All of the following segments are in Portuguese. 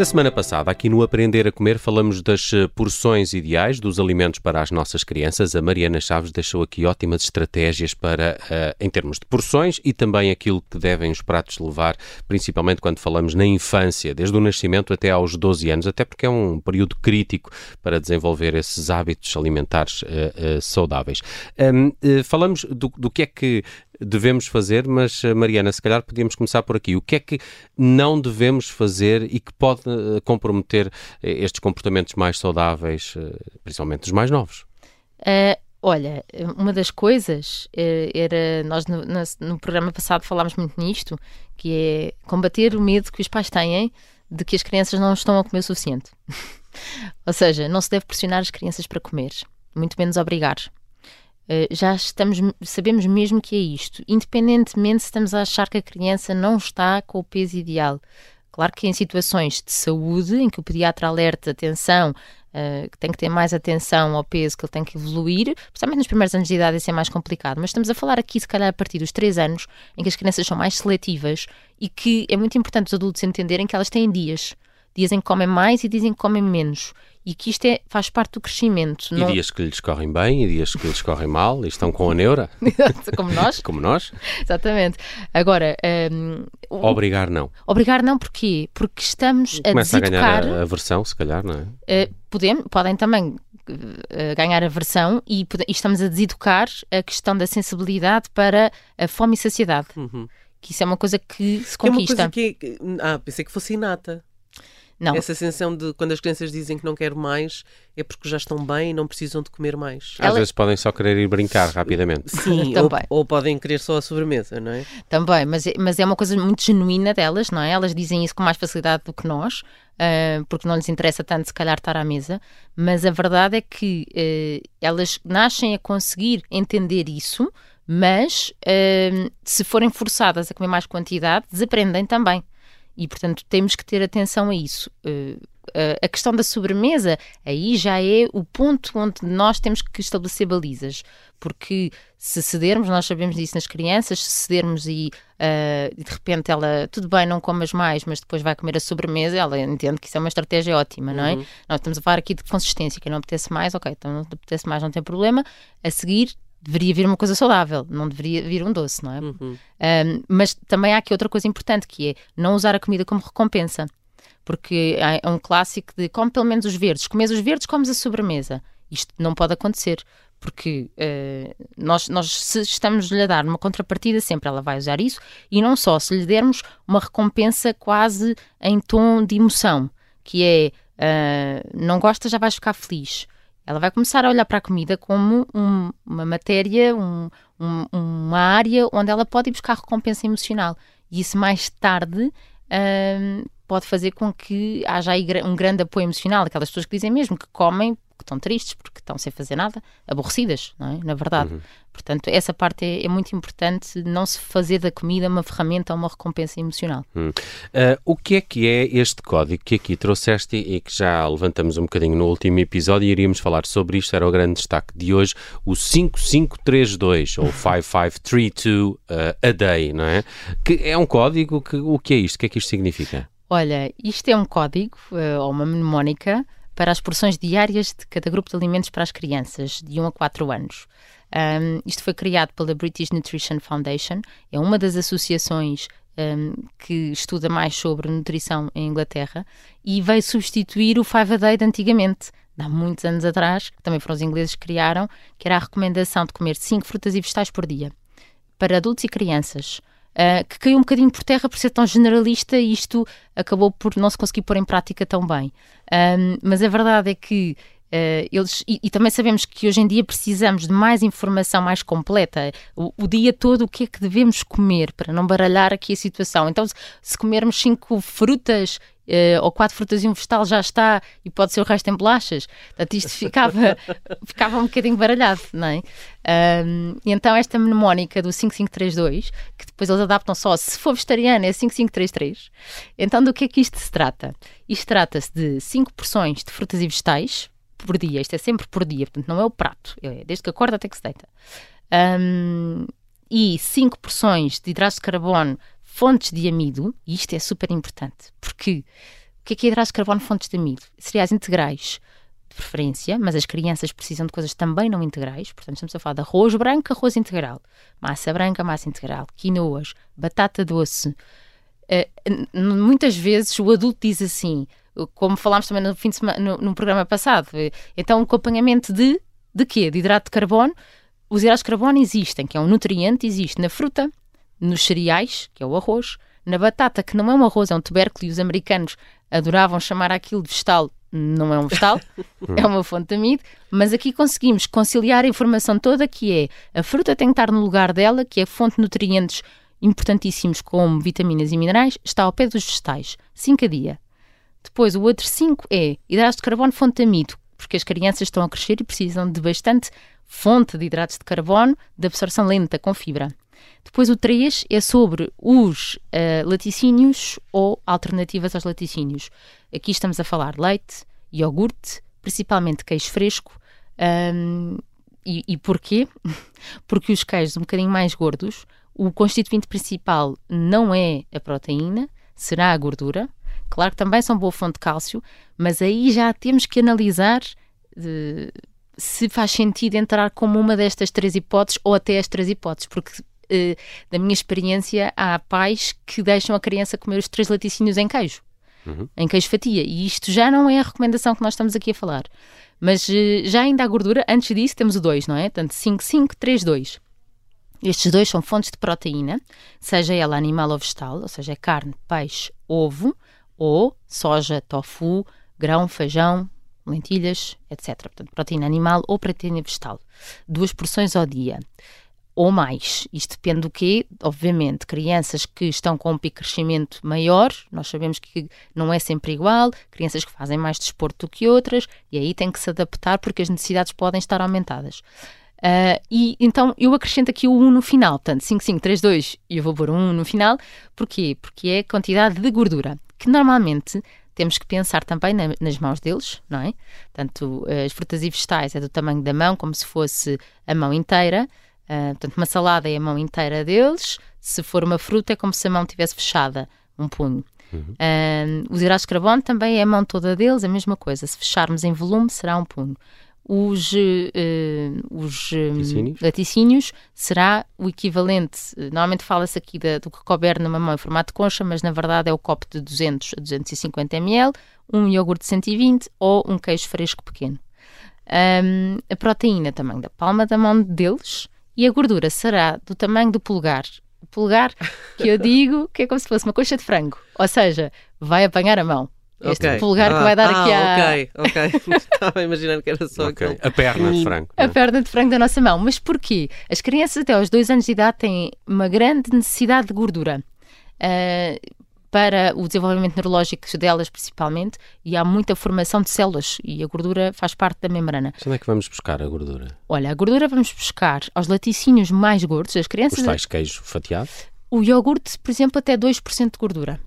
Na semana passada, aqui no Aprender a Comer, falamos das eh, porções ideais dos alimentos para as nossas crianças. A Mariana Chaves deixou aqui ótimas estratégias para, uh, em termos de porções e também aquilo que devem os pratos levar, principalmente quando falamos na infância, desde o nascimento até aos 12 anos, até porque é um período crítico para desenvolver esses hábitos alimentares uh, uh, saudáveis. Um, falamos do, do que é que devemos fazer, mas eh, Mariana, se calhar podíamos começar por aqui. O que é que não devemos fazer e que pode eh, comprometer eh, estes comportamentos mais saudáveis, principalmente os mais novos? Uh, olha, uma das coisas era, nós no, no, no programa passado falámos muito nisto, que é combater o medo que os pais têm de que as crianças não estão a comer o suficiente. Ou seja, não se deve pressionar as crianças para comer, muito menos obrigar. Eh, já estamos, sabemos mesmo que é isto, independentemente se estamos a achar que a criança não está com o peso ideal. Claro que em situações de saúde, em que o pediatra alerta atenção, uh, que tem que ter mais atenção ao peso, que ele tem que evoluir, principalmente nos primeiros anos de idade isso é mais complicado, mas estamos a falar aqui se calhar a partir dos 3 anos, em que as crianças são mais seletivas e que é muito importante os adultos entenderem que elas têm dias dias em que comem mais e dias em que comem menos. E que isto é, faz parte do crescimento. E não... dias que lhes correm bem e dias que lhes correm mal e estão com a neura. Como nós. Como nós. Exatamente. Agora... Um, obrigar não. Obrigar não porquê? Porque estamos a Começa a ganhar a, a versão, se calhar, não é? Uh, podem, podem também Uh, ganhar versão e, e, estamos a deseducar a questão da sensibilidade para a fome e saciedade. Uhum. Que isso é uma coisa que se conquista. É uma coisa que, ah, pensei que fosse inata. Não. Essa sensação de quando as crianças dizem que não querem mais é porque já estão bem e não precisam de comer mais. Às Ela... vezes podem só querer ir brincar rapidamente. Sim, ou, ou, podem querer só a sobremesa, não é? Também, mas, é, mas é uma coisa muito genuína delas, não é? Elas dizem isso com mais facilidade do que nós, uh, porque não lhes interessa tanto se calhar estar à mesa, mas a verdade é que uh, elas nascem a conseguir entender isso, mas uh, se forem forçadas a comer mais quantidade, desaprendem também. E, portanto, temos que ter atenção a isso. Uh, a questão da sobremesa, aí já é o ponto onde nós temos que estabelecer balizas, porque se cedermos, nós sabemos disso nas crianças, se cedermos e uh, de repente ela, tudo bem, não comas mais, mas depois vai comer a sobremesa, ela entende que isso é uma estratégia ótima, não é? Uhum. Nós estamos a falar aqui de consistência, que não apetece mais, ok, então não apetece mais, não tem problema, a seguir deveria vir uma coisa saudável, não deveria vir um doce, não é? Uhum. Um, mas também há aqui outra coisa importante que é não usar a comida como recompensa. Porque é um clássico de come pelo menos os verdes, comes os verdes, comes a sobremesa. Isto não pode acontecer, porque uh, nós, nós se estamos-lhe a dar uma contrapartida, sempre ela vai usar isso, e não só, se lhe dermos uma recompensa quase em tom de emoção, que é uh, não gosta, já vais ficar feliz. Ela vai começar a olhar para a comida como um, uma matéria, um, um, uma área onde ela pode ir buscar recompensa emocional. E isso mais tarde um, pode fazer com que haja aí um grande apoio emocional. Aquelas pessoas que dizem mesmo que comem que estão tristes porque estão sem fazer nada, aborrecidas, não é? Na verdade. Uhum. Portanto, essa parte é, é, muito importante, não se fazer da comida uma ferramenta ou uma recompensa emocional. Hum. Uh, o que é que é este código que aqui trouxeste e que já levantamos um bocadinho no último episódio e iríamos falar sobre isto, era o grande destaque de hoje, o 5532 ou 5532 uh, a day, não é? Que é um código, que, o que é isto? O que é que isto significa? Olha, isto é um código, uh, ou uma mnemónica, para as porções diárias de cada grupo de alimentos para as crianças de 1 a 4 anos. Um, isto foi criado pela British Nutrition Foundation, é uma das associações um, que estuda mais sobre nutrição em Inglaterra e veio substituir o Five a Day de antigamente, há muitos anos atrás, que também foram os ingleses que criaram, que era a recomendação de comer 5 frutas e vegetais por dia para adultos e crianças. Uh, que caiu um bocadinho por terra por ser tão generalista e isto acabou por não se conseguir pôr em prática tão bem. Um, mas a verdade é que Uh, eles, e, e, também sabemos que hoje em dia precisamos de mais informação mais completa, o, o, dia todo o que é que devemos comer para não baralhar aqui a situação. Então, se, se comermos cinco frutas uh, ou quatro frutas e um vegetal já está e pode ser o resto em bolachas. Portanto, isto ficava, ficava um bocadinho baralhado, não é? Um, e então esta mnemónica do 5532, que depois eles adaptam só, se for vegetariano é 5533. Então do que é que isto se trata? Isto trata-se de 5 porções de frutas e vegetais por dia, isto é sempre por dia, portanto não é o prato, é desde que acorda até que se deita. Um, e 5 porções de hidratos de carbono fontes de amido, e isto é super importante, porque O que é que é hidratos de carbono fontes de amido? Cereais integrais, de preferência, mas as crianças precisam de coisas também não integrais. Portanto, estamos a falar de arroz branco, arroz integral, massa branca, massa integral, quinoas, batata doce. Uh, muitas vezes o adulto diz assim, como falámos também no, fim de semana, no, no programa passado, então o acompanhamento de, de quê? De hidrato de carbono. Os hidratos de carbono existem, que é um nutriente, existe na fruta, nos cereais, que é o arroz, na batata, que não é um arroz, é um tubérculo, e os americanos adoravam chamar aquilo de vegetal, não é um vegetal, é uma fonte de amido, mas aqui conseguimos conciliar a informação toda que é a fruta tem que estar no lugar dela, que é fonte de nutrientes importantíssimos como vitaminas e minerais, está ao pé dos vegetais, 5 a dia. Depois, o outro 5 é hidratos de carbono, fonte de amido, porque as crianças estão a crescer e precisam de bastante fonte de hidratos de carbono de absorção lenta com fibra. Depois o 3 é sobre os uh, laticínios ou alternativas aos laticínios. Aqui estamos a falar leite, iogurte, principalmente queijo fresco. Um, e, e porquê? Porque os queijos um bocadinho mais gordos, o constituinte principal não é a proteína, será a gordura. Claro que também são boa fonte de cálcio, mas aí já temos que analisar de, se faz sentido entrar como uma destas três hipóteses ou até as três hipóteses, porque uh, da minha experiência, há pais que deixam a criança comer os três laticínios em queijo, uhum. em queijo fatia. E isto já não é a recomendação que nós estamos aqui a falar. Mas uh, já ainda há gordura, antes disso temos o 2, não é? Portanto, 5, 5, 3, 2. Estes dois são fontes de proteína, seja ela animal ou vegetal, ou seja, é carne, peixe, ovo, ou soja, tofu, grão, feijão, lentilhas, etc. Portanto, proteína animal ou proteína vegetal. Duas porções ao dia ou mais. Isto depende do quê? Obviamente, crianças que estão com um pico de crescimento maior, nós sabemos que não é sempre igual, crianças que fazem mais desporto do que outras, e aí tem que se adaptar porque as necessidades podem estar aumentadas. Uh, e então eu acrescento aqui o 1 no final, portanto 5, 5, 3, 2 e eu vou pôr um 1 no final. Porquê? Porque é a quantidade de gordura, que normalmente temos que pensar também na, nas mãos deles, não é? Portanto, as frutas e vegetais é do tamanho da mão, como se fosse a mão inteira. Uh, portanto, uma salada é a mão inteira deles, se for uma fruta é como se a mão tivesse fechada, um punho. Uhum. Uh, os hidratos de carbono também é a mão toda deles, a mesma coisa. Se fecharmos em volume, será um punho. Os, uh, os laticínios. laticínios. será o equivalente. Normalmente fala-se aqui da, do que couber numa mão em formato de concha, mas na verdade é o copo de 200 a 250 ml, um iogurte de 120 ou um queijo fresco pequeno. Um, a proteína também da palma da mão deles e a gordura será do tamanho do polegar. O polegar que eu digo que é como se fosse uma coxa de frango, ou seja, vai apanhar a mão. Este okay. polegar ah, que vai dar ah, aqui à. Ok, ok. Estava imaginando que era só okay. aquele. A perna de frango. A perna de frango da nossa mão. Mas porquê? As crianças até aos dois anos de idade têm uma grande necessidade de gordura. Uh, para o desenvolvimento neurológico delas, principalmente, e há muita formação de células e a gordura faz parte da membrana. Onde é que vamos buscar a gordura? Olha, a gordura vamos buscar aos laticínios mais gordos, as crianças. Os tais queijo fatiado? O iogurte, por exemplo, até 2% de gordura.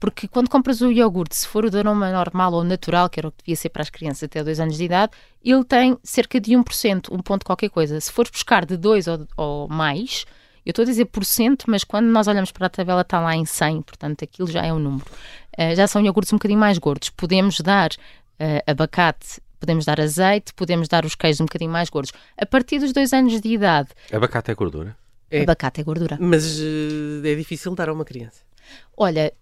Porque quando compras o iogurte, se for o de aroma normal ou natural, que era o que devia ser para as crianças até 2 anos de idade, ele tem cerca de 1%, 1 ponto qualquer coisa. Se fores buscar de 2 ou, ou mais, eu estou a dizer por cento, mas quando nós olhamos para a tabela está lá em 100, portanto aquilo já é um número. Uh, já são iogurtes um bocadinho mais gordos. Podemos dar uh, abacate, podemos dar azeite, podemos dar os queijos um bocadinho mais gordos. A partir dos dois anos de idade. Abacate é gordura? É, abacate é gordura. Mas uh, é difícil dar a uma criança. Olha,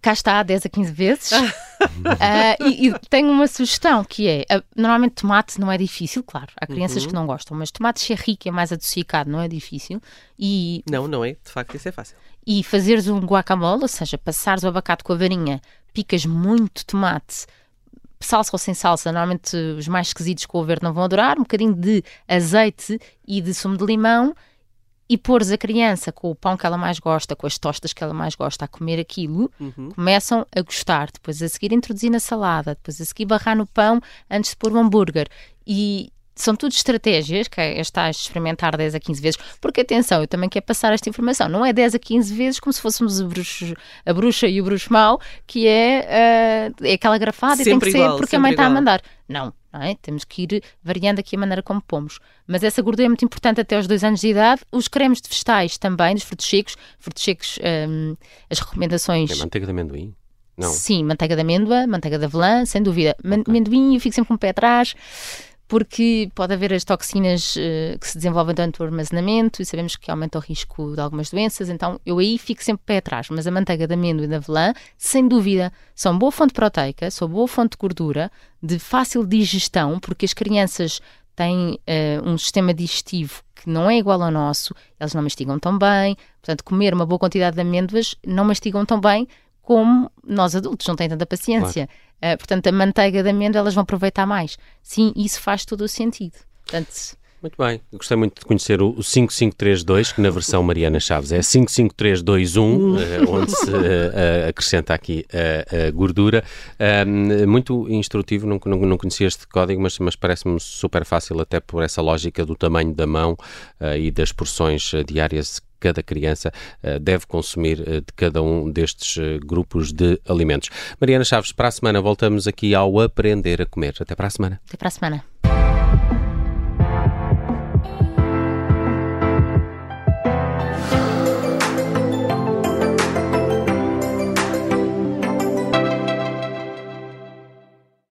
cá está 10 a 15 vezes. uh, e, e, tenho uma sugestão que é: uh, normalmente tomate não é difícil, claro, há crianças uhum. que não gostam, mas tomate cherry, é mais adocicado, não é difícil. E, não, não é, de facto, isso é fácil. E fazeres um guacamole, ou seja, passares o abacate com a varinha, picas muito tomate. Salsa ou sem salsa, normalmente os mais esquisitos com o verde não vão adorar, um bocadinho de azeite e de sumo de limão e pôres a criança com o pão que ela mais gosta, com as tostas que ela mais gosta, a comer aquilo, uhum. começam a gostar. Depois a seguir introduzir na salada, depois a seguir barrar no pão antes de pôr o hambúrguer. E são tudo estratégias que é esta experimentar 10 a 15 vezes, porque atenção, eu também quero passar esta informação, não é 10 a 15 vezes como se fôssemos a, bruxo, a bruxa e o bruxo mau, que é, uh, é aquela grafada sempre e tem que igual, ser porque a mãe está a mandar. Não é? Temos que ir variando aqui a maneira como pomos. Mas essa gordura é muito importante até aos dois anos de idade. Os cremes de vegetais também, dos frutos secos, frutos secos, um, as recomendações. É manteiga de amendoim? Não. Sim, manteiga de amêndoa, manteiga de avelã, sem dúvida. Okay. Amendoim eu fico sempre com o pé atrás porque pode haver as toxinas uh, que se desenvolvem durante o armazenamento e sabemos que aumenta o risco de algumas doenças, então eu aí fico sempre pé atrás. Mas a manteiga de amêndoa e da avelã, sem dúvida, são boa fonte proteica, são boa fonte de gordura, de fácil digestão, porque as crianças têm uh, um sistema digestivo que não é igual ao nosso, elas não mastigam tão bem, portanto, comer uma boa quantidade de amêndoas não mastigam tão bem como nós adultos, não têm tanta paciência. Claro. Uh, portanto, a manteiga de amêndoa elas vão aproveitar mais. Sim, isso faz todo o sentido. Portanto, muito bem, eu gostei muito de conhecer o, 5532, que na versão Mariana Chaves é 55321, eh, onde se uh, acrescenta aqui a, gordura. muito instrutivo, não, não, não, conhecia este código, mas, mas parece-me super fácil, até por essa lógica do tamanho da mão e das porções diárias cada criança uh, deve consumir uh, de cada um destes uh, grupos de alimentos. Mariana Chaves, para a semana voltamos aqui ao Aprender a Comer. Até para a semana. Até para a semana.